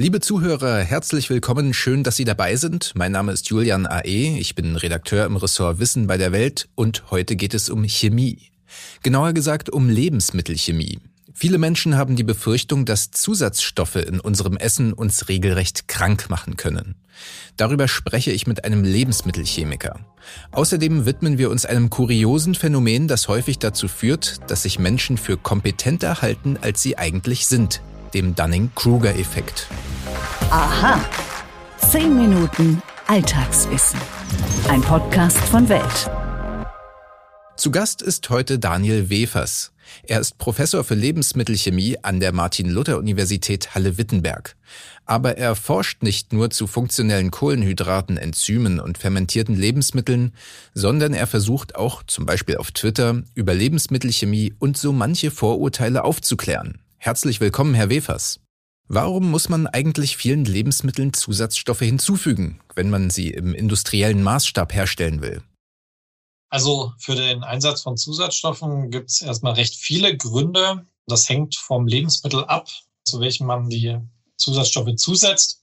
Liebe Zuhörer, herzlich willkommen. Schön, dass Sie dabei sind. Mein Name ist Julian A.E. Ich bin Redakteur im Ressort Wissen bei der Welt und heute geht es um Chemie. Genauer gesagt um Lebensmittelchemie. Viele Menschen haben die Befürchtung, dass Zusatzstoffe in unserem Essen uns regelrecht krank machen können. Darüber spreche ich mit einem Lebensmittelchemiker. Außerdem widmen wir uns einem kuriosen Phänomen, das häufig dazu führt, dass sich Menschen für kompetenter halten, als sie eigentlich sind, dem Dunning-Kruger-Effekt. Aha. Zehn Minuten Alltagswissen. Ein Podcast von Welt. Zu Gast ist heute Daniel Wefers. Er ist Professor für Lebensmittelchemie an der Martin-Luther-Universität Halle-Wittenberg. Aber er forscht nicht nur zu funktionellen Kohlenhydraten, Enzymen und fermentierten Lebensmitteln, sondern er versucht auch, zum Beispiel auf Twitter, über Lebensmittelchemie und so manche Vorurteile aufzuklären. Herzlich willkommen, Herr Wefers. Warum muss man eigentlich vielen Lebensmitteln Zusatzstoffe hinzufügen, wenn man sie im industriellen Maßstab herstellen will? Also für den Einsatz von Zusatzstoffen gibt es erstmal recht viele Gründe. Das hängt vom Lebensmittel ab, zu welchem man die Zusatzstoffe zusetzt.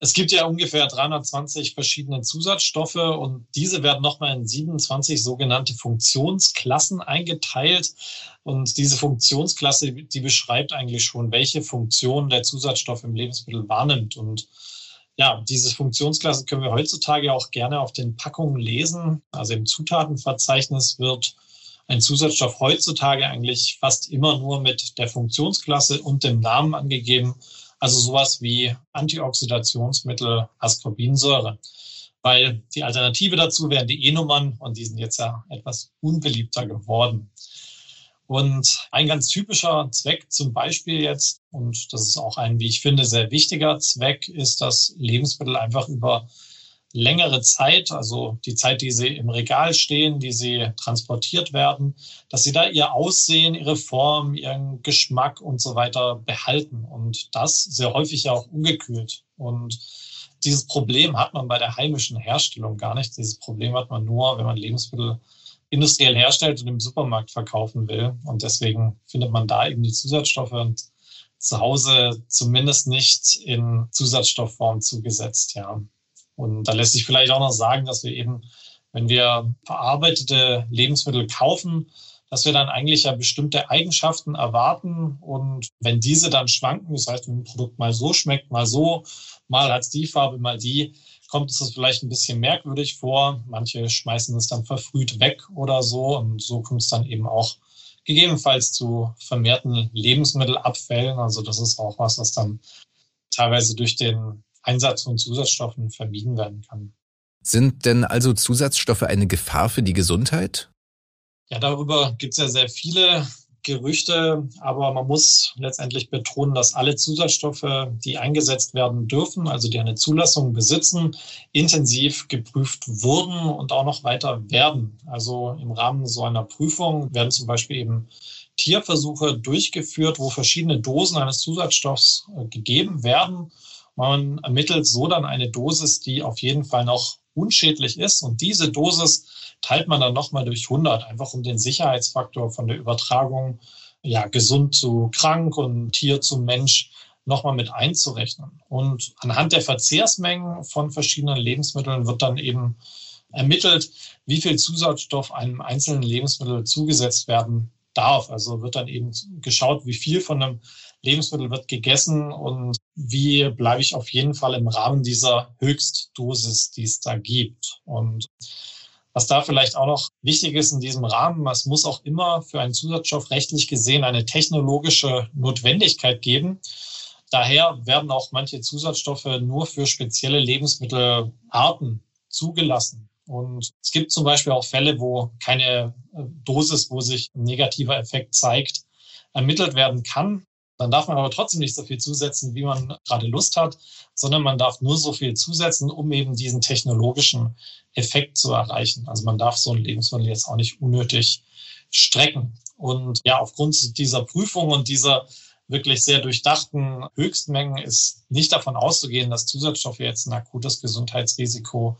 Es gibt ja ungefähr 320 verschiedene Zusatzstoffe und diese werden nochmal in 27 sogenannte Funktionsklassen eingeteilt. Und diese Funktionsklasse, die beschreibt eigentlich schon, welche Funktion der Zusatzstoff im Lebensmittel wahrnimmt. Und ja, diese Funktionsklasse können wir heutzutage auch gerne auf den Packungen lesen. Also im Zutatenverzeichnis wird ein Zusatzstoff heutzutage eigentlich fast immer nur mit der Funktionsklasse und dem Namen angegeben. Also sowas wie Antioxidationsmittel Ascorbinsäure. Weil die Alternative dazu wären die E-Nummern und die sind jetzt ja etwas unbeliebter geworden. Und ein ganz typischer Zweck zum Beispiel jetzt, und das ist auch ein, wie ich finde, sehr wichtiger Zweck, ist, dass Lebensmittel einfach über längere Zeit, also die Zeit, die sie im Regal stehen, die sie transportiert werden, dass sie da ihr Aussehen, ihre Form, ihren Geschmack und so weiter behalten. Und das sehr häufig ja auch ungekühlt. Und dieses Problem hat man bei der heimischen Herstellung gar nicht. Dieses Problem hat man nur, wenn man Lebensmittel industriell herstellt und im Supermarkt verkaufen will. Und deswegen findet man da eben die Zusatzstoffe und zu Hause zumindest nicht in Zusatzstoffform zugesetzt, ja. Und da lässt sich vielleicht auch noch sagen, dass wir eben, wenn wir verarbeitete Lebensmittel kaufen, dass wir dann eigentlich ja bestimmte Eigenschaften erwarten. Und wenn diese dann schwanken, das heißt, wenn ein Produkt mal so schmeckt, mal so, mal hat es die Farbe, mal die, kommt es vielleicht ein bisschen merkwürdig vor. Manche schmeißen es dann verfrüht weg oder so. Und so kommt es dann eben auch gegebenenfalls zu vermehrten Lebensmittelabfällen. Also das ist auch was, was dann teilweise durch den Einsatz von Zusatzstoffen vermieden werden kann. Sind denn also Zusatzstoffe eine Gefahr für die Gesundheit? Ja, darüber gibt es ja sehr viele Gerüchte, aber man muss letztendlich betonen, dass alle Zusatzstoffe, die eingesetzt werden dürfen, also die eine Zulassung besitzen, intensiv geprüft wurden und auch noch weiter werden. Also im Rahmen so einer Prüfung werden zum Beispiel eben Tierversuche durchgeführt, wo verschiedene Dosen eines Zusatzstoffs äh, gegeben werden man ermittelt so dann eine Dosis, die auf jeden Fall noch unschädlich ist. Und diese Dosis teilt man dann nochmal durch 100, einfach um den Sicherheitsfaktor von der Übertragung, ja, gesund zu krank und Tier zu Mensch nochmal mit einzurechnen. Und anhand der Verzehrsmengen von verschiedenen Lebensmitteln wird dann eben ermittelt, wie viel Zusatzstoff einem einzelnen Lebensmittel zugesetzt werden darf. Also wird dann eben geschaut, wie viel von einem Lebensmittel wird gegessen und wie bleibe ich auf jeden Fall im Rahmen dieser Höchstdosis, die es da gibt. Und was da vielleicht auch noch wichtig ist in diesem Rahmen, es muss auch immer für einen Zusatzstoff rechtlich gesehen eine technologische Notwendigkeit geben. Daher werden auch manche Zusatzstoffe nur für spezielle Lebensmittelarten zugelassen. Und es gibt zum Beispiel auch Fälle, wo keine Dosis, wo sich ein negativer Effekt zeigt, ermittelt werden kann. Dann darf man aber trotzdem nicht so viel zusetzen, wie man gerade Lust hat, sondern man darf nur so viel zusetzen, um eben diesen technologischen Effekt zu erreichen. Also man darf so ein Lebensmittel jetzt auch nicht unnötig strecken. Und ja, aufgrund dieser Prüfung und dieser wirklich sehr durchdachten Höchstmengen ist nicht davon auszugehen, dass Zusatzstoffe jetzt ein akutes Gesundheitsrisiko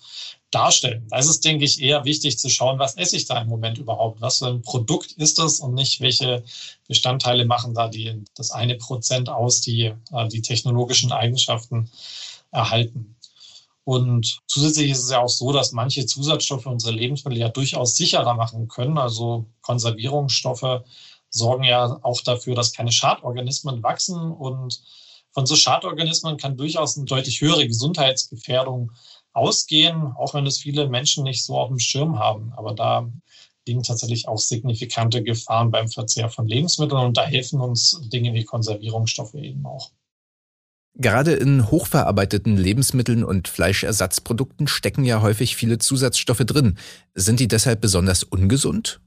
darstellen. Da ist es, denke ich, eher wichtig zu schauen, was esse ich da im Moment überhaupt? Was für ein Produkt ist das und nicht, welche Bestandteile machen da die, das eine Prozent aus, die äh, die technologischen Eigenschaften erhalten. Und zusätzlich ist es ja auch so, dass manche Zusatzstoffe unsere Lebensmittel ja durchaus sicherer machen können. Also Konservierungsstoffe sorgen ja auch dafür, dass keine Schadorganismen wachsen. Und von so Schadorganismen kann durchaus eine deutlich höhere Gesundheitsgefährdung ausgehen, auch wenn es viele Menschen nicht so auf dem Schirm haben. Aber da liegen tatsächlich auch signifikante Gefahren beim Verzehr von Lebensmitteln und da helfen uns Dinge wie Konservierungsstoffe eben auch. Gerade in hochverarbeiteten Lebensmitteln und Fleischersatzprodukten stecken ja häufig viele Zusatzstoffe drin. Sind die deshalb besonders ungesund?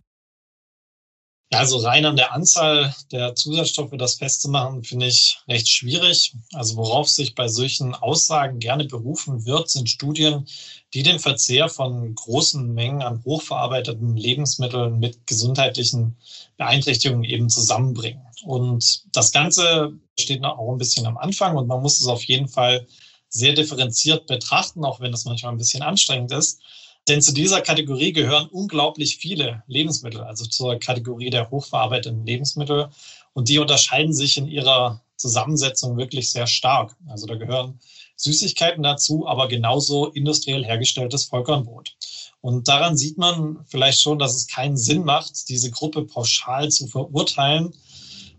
Ja, also rein an der Anzahl der Zusatzstoffe das festzumachen, finde ich recht schwierig. Also worauf sich bei solchen Aussagen gerne berufen wird, sind Studien, die den Verzehr von großen Mengen an hochverarbeiteten Lebensmitteln mit gesundheitlichen Beeinträchtigungen eben zusammenbringen. Und das Ganze steht noch auch ein bisschen am Anfang und man muss es auf jeden Fall sehr differenziert betrachten, auch wenn das manchmal ein bisschen anstrengend ist. Denn zu dieser Kategorie gehören unglaublich viele Lebensmittel, also zur Kategorie der hochverarbeiteten Lebensmittel. Und die unterscheiden sich in ihrer Zusammensetzung wirklich sehr stark. Also da gehören Süßigkeiten dazu, aber genauso industriell hergestelltes Vollkornbrot. Und daran sieht man vielleicht schon, dass es keinen Sinn macht, diese Gruppe pauschal zu verurteilen.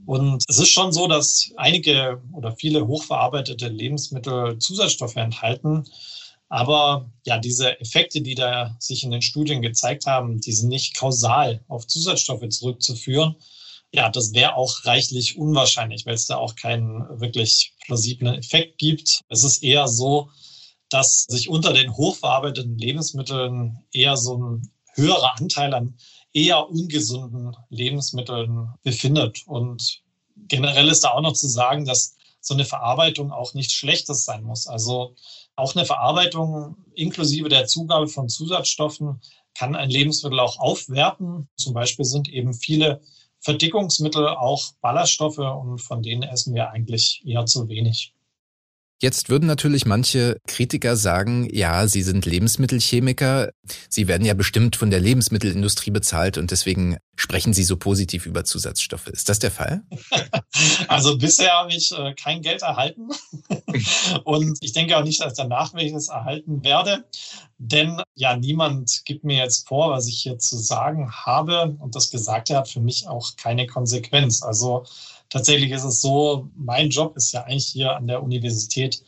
Und es ist schon so, dass einige oder viele hochverarbeitete Lebensmittel Zusatzstoffe enthalten. Aber ja, diese Effekte, die da sich in den Studien gezeigt haben, die sind nicht kausal auf Zusatzstoffe zurückzuführen. Ja, das wäre auch reichlich unwahrscheinlich, weil es da auch keinen wirklich plausiblen Effekt gibt. Es ist eher so, dass sich unter den hochverarbeiteten Lebensmitteln eher so ein höherer Anteil an eher ungesunden Lebensmitteln befindet. Und generell ist da auch noch zu sagen, dass so eine Verarbeitung auch nichts Schlechtes sein muss. Also auch eine Verarbeitung inklusive der Zugabe von Zusatzstoffen kann ein Lebensmittel auch aufwerten. Zum Beispiel sind eben viele Verdickungsmittel auch Ballaststoffe und von denen essen wir eigentlich eher zu wenig. Jetzt würden natürlich manche Kritiker sagen, ja, Sie sind Lebensmittelchemiker, Sie werden ja bestimmt von der Lebensmittelindustrie bezahlt und deswegen sprechen Sie so positiv über Zusatzstoffe. Ist das der Fall? Also bisher habe ich äh, kein Geld erhalten und ich denke auch nicht, dass danach welches erhalten werde, denn ja, niemand gibt mir jetzt vor, was ich hier zu sagen habe und das Gesagte hat für mich auch keine Konsequenz. Also tatsächlich ist es so, mein Job ist ja eigentlich hier an der Universität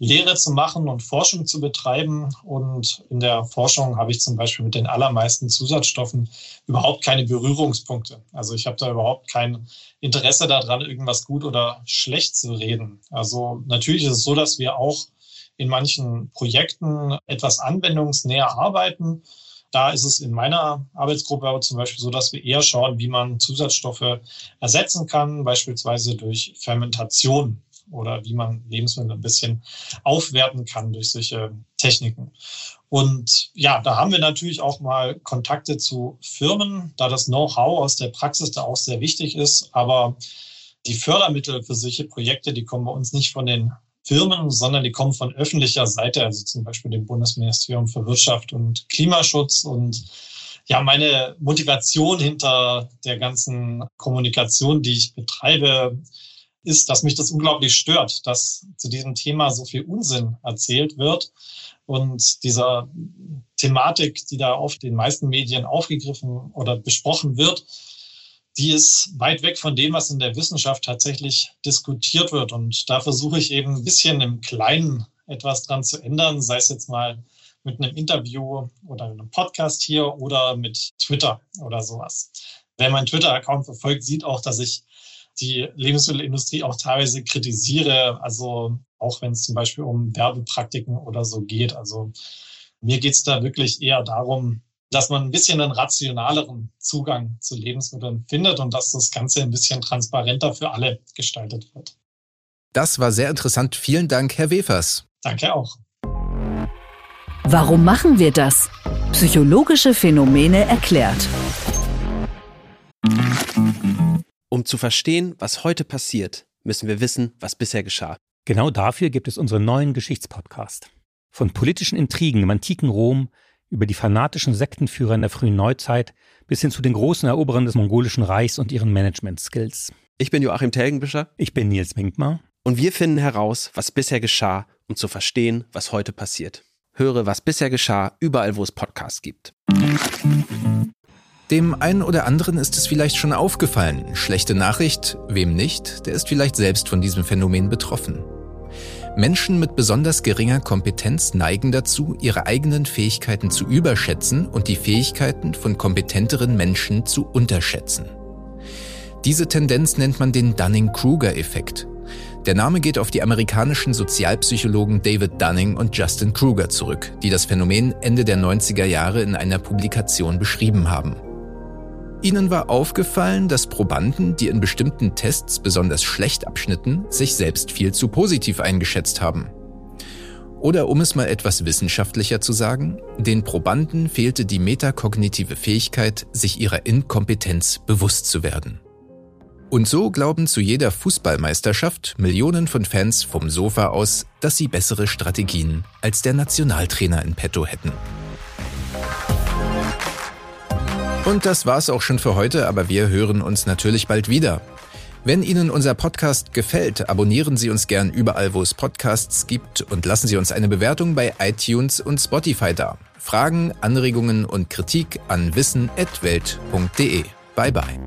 Lehre zu machen und Forschung zu betreiben. Und in der Forschung habe ich zum Beispiel mit den allermeisten Zusatzstoffen überhaupt keine Berührungspunkte. Also ich habe da überhaupt kein Interesse daran, irgendwas gut oder schlecht zu reden. Also natürlich ist es so, dass wir auch in manchen Projekten etwas anwendungsnäher arbeiten. Da ist es in meiner Arbeitsgruppe aber zum Beispiel so, dass wir eher schauen, wie man Zusatzstoffe ersetzen kann, beispielsweise durch Fermentation oder wie man Lebensmittel ein bisschen aufwerten kann durch solche Techniken. Und ja, da haben wir natürlich auch mal Kontakte zu Firmen, da das Know-how aus der Praxis da auch sehr wichtig ist. Aber die Fördermittel für solche Projekte, die kommen bei uns nicht von den Firmen, sondern die kommen von öffentlicher Seite, also zum Beispiel dem Bundesministerium für Wirtschaft und Klimaschutz. Und ja, meine Motivation hinter der ganzen Kommunikation, die ich betreibe, ist, dass mich das unglaublich stört, dass zu diesem Thema so viel Unsinn erzählt wird und dieser Thematik, die da oft in den meisten Medien aufgegriffen oder besprochen wird, die ist weit weg von dem, was in der Wissenschaft tatsächlich diskutiert wird. Und da versuche ich eben ein bisschen im Kleinen etwas dran zu ändern, sei es jetzt mal mit einem Interview oder einem Podcast hier oder mit Twitter oder sowas. Wer meinen Twitter-Account verfolgt, sieht auch, dass ich die Lebensmittelindustrie auch teilweise kritisiere, also auch wenn es zum Beispiel um Werbepraktiken oder so geht. Also mir geht es da wirklich eher darum, dass man ein bisschen einen rationaleren Zugang zu Lebensmitteln findet und dass das Ganze ein bisschen transparenter für alle gestaltet wird. Das war sehr interessant. Vielen Dank, Herr Wefers. Danke auch. Warum machen wir das? Psychologische Phänomene erklärt. Um zu verstehen, was heute passiert, müssen wir wissen, was bisher geschah. Genau dafür gibt es unseren neuen Geschichtspodcast. Von politischen Intrigen im antiken Rom über die fanatischen Sektenführer in der frühen Neuzeit bis hin zu den großen Eroberern des mongolischen Reichs und ihren Management-Skills. Ich bin Joachim Telgenbischer. Ich bin Nils Minkmar. Und wir finden heraus, was bisher geschah, um zu verstehen, was heute passiert. Höre, was bisher geschah, überall, wo es Podcasts gibt. Dem einen oder anderen ist es vielleicht schon aufgefallen. Schlechte Nachricht, wem nicht, der ist vielleicht selbst von diesem Phänomen betroffen. Menschen mit besonders geringer Kompetenz neigen dazu, ihre eigenen Fähigkeiten zu überschätzen und die Fähigkeiten von kompetenteren Menschen zu unterschätzen. Diese Tendenz nennt man den Dunning-Kruger-Effekt. Der Name geht auf die amerikanischen Sozialpsychologen David Dunning und Justin Kruger zurück, die das Phänomen Ende der 90er Jahre in einer Publikation beschrieben haben. Ihnen war aufgefallen, dass Probanden, die in bestimmten Tests besonders schlecht abschnitten, sich selbst viel zu positiv eingeschätzt haben. Oder um es mal etwas wissenschaftlicher zu sagen, den Probanden fehlte die metakognitive Fähigkeit, sich ihrer Inkompetenz bewusst zu werden. Und so glauben zu jeder Fußballmeisterschaft Millionen von Fans vom Sofa aus, dass sie bessere Strategien als der Nationaltrainer in petto hätten. Und das war's auch schon für heute, aber wir hören uns natürlich bald wieder. Wenn Ihnen unser Podcast gefällt, abonnieren Sie uns gern überall, wo es Podcasts gibt und lassen Sie uns eine Bewertung bei iTunes und Spotify da. Fragen, Anregungen und Kritik an wissen.welt.de. Bye bye.